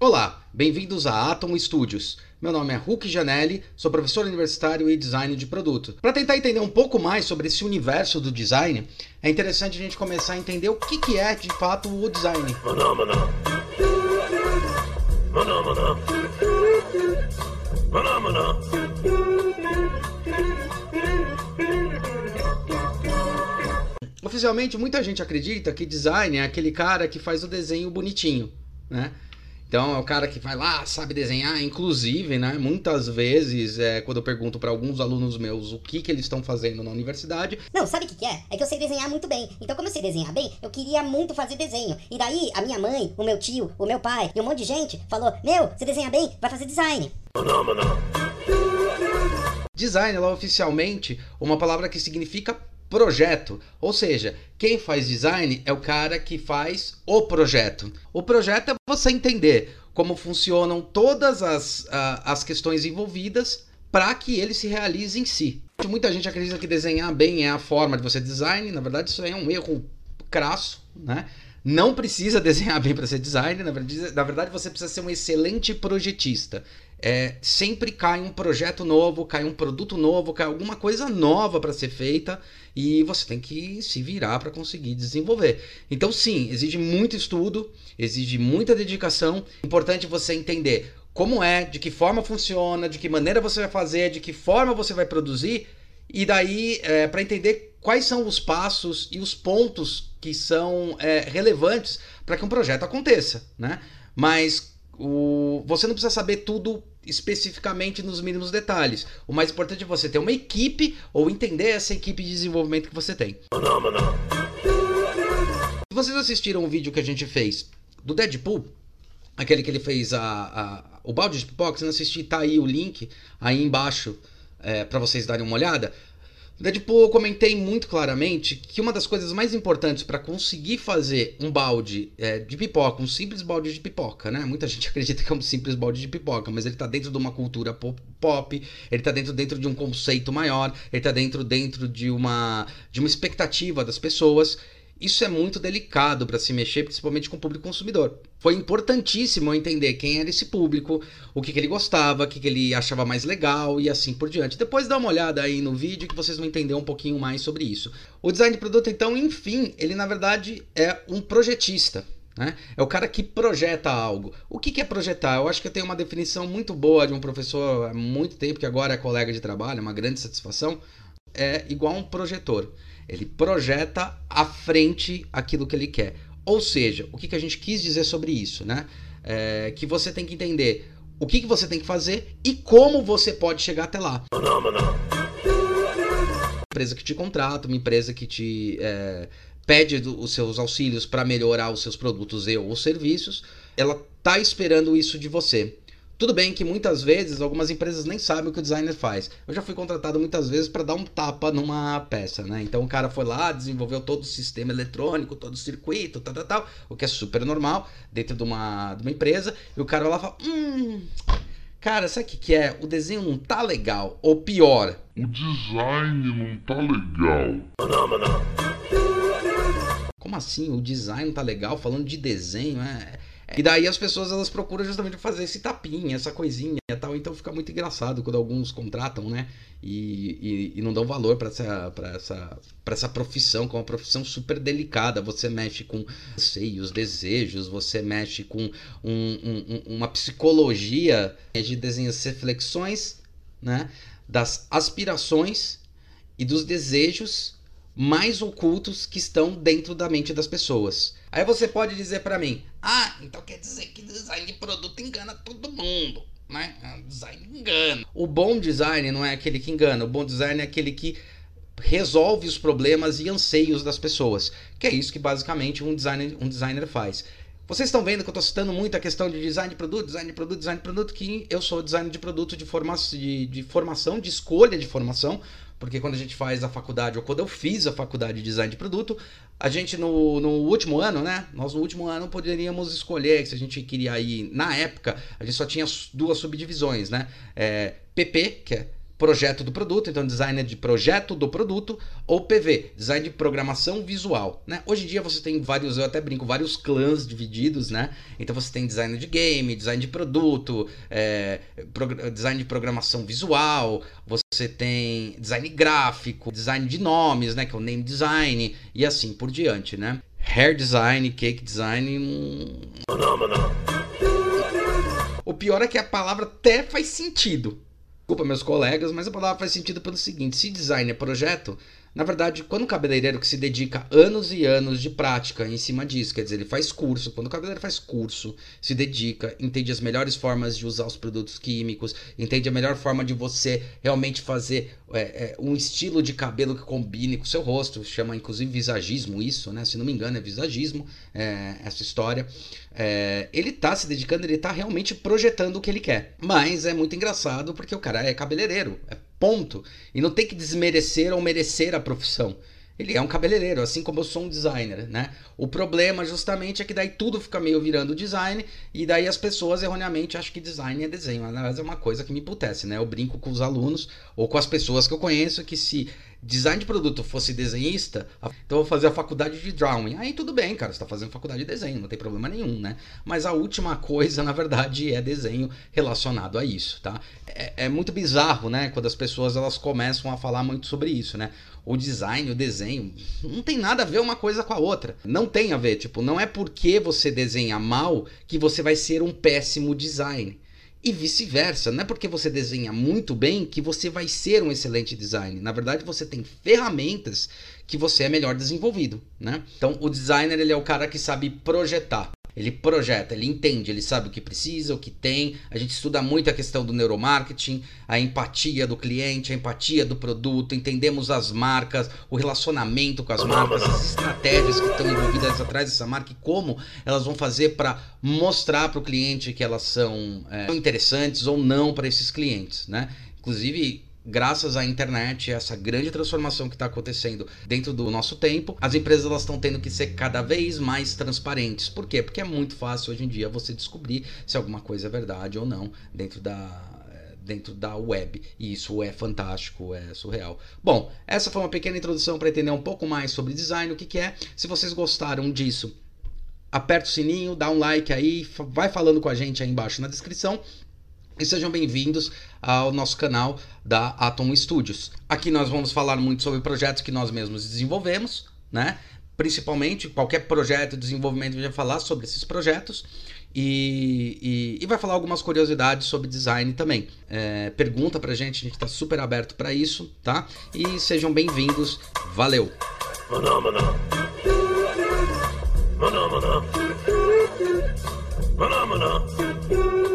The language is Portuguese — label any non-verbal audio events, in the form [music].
Olá, bem-vindos a Atom Studios. Meu nome é Hulk Janelli, sou professor universitário e design de produto. Para tentar entender um pouco mais sobre esse universo do design, é interessante a gente começar a entender o que, que é de fato o design. Maná, maná. Maná, maná. Maná, maná. Oficialmente, muita gente acredita que design é aquele cara que faz o desenho bonitinho, né? Então é o cara que vai lá, sabe desenhar, inclusive, né? Muitas vezes, é, quando eu pergunto para alguns alunos meus o que, que eles estão fazendo na universidade. Não, sabe o que, que, é? É que eu sei desenhar muito bem. Então, como eu sei desenhar bem, eu queria muito fazer desenho. E daí, a minha mãe, o meu tio, o meu pai e um monte de gente falou: Meu, você desenha bem, vai fazer design. Design, ela é oficialmente uma palavra que significa projeto. Ou seja, quem faz design é o cara que faz o projeto. O projeto é você entender como funcionam todas as, as questões envolvidas para que ele se realize em si. Muita gente acredita que desenhar bem é a forma de você design, na verdade isso é um erro crasso, né? Não precisa [laughs] desenhar bem para ser designer, na verdade, na verdade você precisa ser um excelente projetista. É, sempre cai um projeto novo, cai um produto novo, cai alguma coisa nova para ser feita e você tem que se virar para conseguir desenvolver. Então, sim, exige muito estudo, exige muita dedicação. Importante você entender como é, de que forma funciona, de que maneira você vai fazer, de que forma você vai produzir e daí é, para entender quais são os passos e os pontos que são é, relevantes para que um projeto aconteça, né? Mas o, você não precisa saber tudo especificamente nos mínimos detalhes. O mais importante é você ter uma equipe ou entender essa equipe de desenvolvimento que você tem. Se vocês assistiram o vídeo que a gente fez do Deadpool, aquele que ele fez a, a o balde de pipoca, se não assistir, tá aí o link aí embaixo é, para vocês darem uma olhada. Deadpool, eu comentei muito claramente que uma das coisas mais importantes para conseguir fazer um balde é, de pipoca, um simples balde de pipoca, né? Muita gente [laughs] acredita que é um simples balde de pipoca, mas ele está dentro de uma cultura pop, ele está dentro, dentro de um conceito maior, ele está dentro, dentro de, uma, de uma expectativa das pessoas. Isso é muito delicado para se mexer, principalmente com o público consumidor. Foi importantíssimo entender quem era esse público, o que, que ele gostava, o que, que ele achava mais legal e assim por diante. Depois dá uma olhada aí no vídeo que vocês vão entender um pouquinho mais sobre isso. O design de produto, então, enfim, ele na verdade é um projetista. Né? É o cara que projeta algo. O que, que é projetar? Eu acho que eu tenho uma definição muito boa de um professor há muito tempo, que agora é colega de trabalho, é uma grande satisfação. É igual um projetor. Ele projeta à frente aquilo que ele quer. Ou seja, o que, que a gente quis dizer sobre isso, né? É, que você tem que entender o que, que você tem que fazer e como você pode chegar até lá. Uma empresa que te contrata, uma empresa que te é, pede os seus auxílios para melhorar os seus produtos e ou serviços, ela tá esperando isso de você. Tudo bem que muitas vezes algumas empresas nem sabem o que o designer faz. Eu já fui contratado muitas vezes para dar um tapa numa peça, né? Então o cara foi lá, desenvolveu todo o sistema eletrônico, todo o circuito, tal, tal, tal, o que é super normal dentro de uma, de uma empresa. E o cara lá fala: Hum, cara, sabe o que, que é? O desenho não tá legal. Ou pior, o design não tá legal. Como assim? O design não tá legal? Falando de desenho, é. E daí as pessoas elas procuram justamente fazer esse tapinha, essa coisinha e tal. Então fica muito engraçado quando alguns contratam, né? E, e, e não dão valor para essa, essa, essa profissão, que é uma profissão super delicada. Você mexe com seios, desejos, você mexe com um, um, uma psicologia de desenhos, reflexões, né? Das aspirações e dos desejos mais ocultos que estão dentro da mente das pessoas. Aí você pode dizer para mim: "Ah, então quer dizer que design de produto engana todo mundo". Né? Ah, design engana. O bom design não é aquele que engana, o bom design é aquele que resolve os problemas e anseios das pessoas, que é isso que basicamente um designer, um designer faz. Vocês estão vendo que eu estou citando muito a questão de design de produto, design de produto, design de produto, que eu sou designer de produto de, forma, de, de formação, de escolha de formação, porque quando a gente faz a faculdade, ou quando eu fiz a faculdade de design de produto, a gente no, no último ano, né? Nós no último ano poderíamos escolher se a gente queria ir. Na época, a gente só tinha duas subdivisões, né? É, PP, que é projeto do produto, então designer de projeto do produto, ou PV, design de programação visual, né? Hoje em dia você tem vários, eu até brinco, vários clãs divididos, né? Então você tem design de game, design de produto, é, design de programação visual, você tem design gráfico, design de nomes, né? Que é o name design e assim por diante, né? Hair design, cake design. Hum... O pior é que a palavra até faz sentido desculpa meus colegas, mas a palavra faz sentido pelo seguinte: se design é projeto, na verdade, quando o cabeleireiro que se dedica anos e anos de prática em cima disso, quer dizer, ele faz curso, quando o cabeleireiro faz curso, se dedica, entende as melhores formas de usar os produtos químicos, entende a melhor forma de você realmente fazer é, é, um estilo de cabelo que combine com o seu rosto, chama inclusive visagismo isso, né? Se não me engano, é visagismo é, essa história. É, ele tá se dedicando, ele tá realmente projetando o que ele quer. Mas é muito engraçado porque o cara é cabeleireiro, é Ponto. E não tem que desmerecer ou merecer a profissão. Ele é um cabeleireiro, assim como eu sou um designer, né? O problema justamente é que daí tudo fica meio virando design e daí as pessoas erroneamente acham que design é desenho. Aliás, é uma coisa que me emputece, né? Eu brinco com os alunos ou com as pessoas que eu conheço que se design de produto fosse desenhista, então eu vou fazer a faculdade de drawing. Aí tudo bem, cara, você está fazendo faculdade de desenho, não tem problema nenhum, né? Mas a última coisa, [laughs] na verdade, é desenho relacionado a isso, tá? É, é muito bizarro, né? Quando as pessoas elas começam a falar muito sobre isso, né? O design, o desenho, não tem nada a ver uma coisa com a outra. Não tem a ver, tipo, não é porque você desenha mal que você vai ser um péssimo design. E vice-versa, não é porque você desenha muito bem que você vai ser um excelente designer. Na verdade, você tem ferramentas que você é melhor desenvolvido, né? Então, o designer ele é o cara que sabe projetar. Ele projeta, ele entende, ele sabe o que precisa, o que tem. A gente estuda muito a questão do neuromarketing, a empatia do cliente, a empatia do produto, entendemos as marcas, o relacionamento com as marcas, as estratégias que estão envolvidas atrás dessa marca e como elas vão fazer para mostrar para o cliente que elas são é, interessantes ou não para esses clientes, né? Inclusive, graças à internet, essa grande transformação que está acontecendo dentro do nosso tempo, as empresas estão tendo que ser cada vez mais transparentes. Por quê? Porque é muito fácil hoje em dia você descobrir se alguma coisa é verdade ou não dentro da dentro da web. E isso é fantástico, é surreal. Bom, essa foi uma pequena introdução para entender um pouco mais sobre design, o que, que é. Se vocês gostaram disso, aperta o sininho, dá um like aí, vai falando com a gente aí embaixo na descrição. E sejam bem-vindos ao nosso canal da Atom Studios. Aqui nós vamos falar muito sobre projetos que nós mesmos desenvolvemos, né? Principalmente qualquer projeto de desenvolvimento, vai falar sobre esses projetos e, e, e vai falar algumas curiosidades sobre design também. É, pergunta pra gente, a gente tá super aberto para isso, tá? E sejam bem-vindos. Valeu! Maná, maná. Maná, maná. Maná, maná.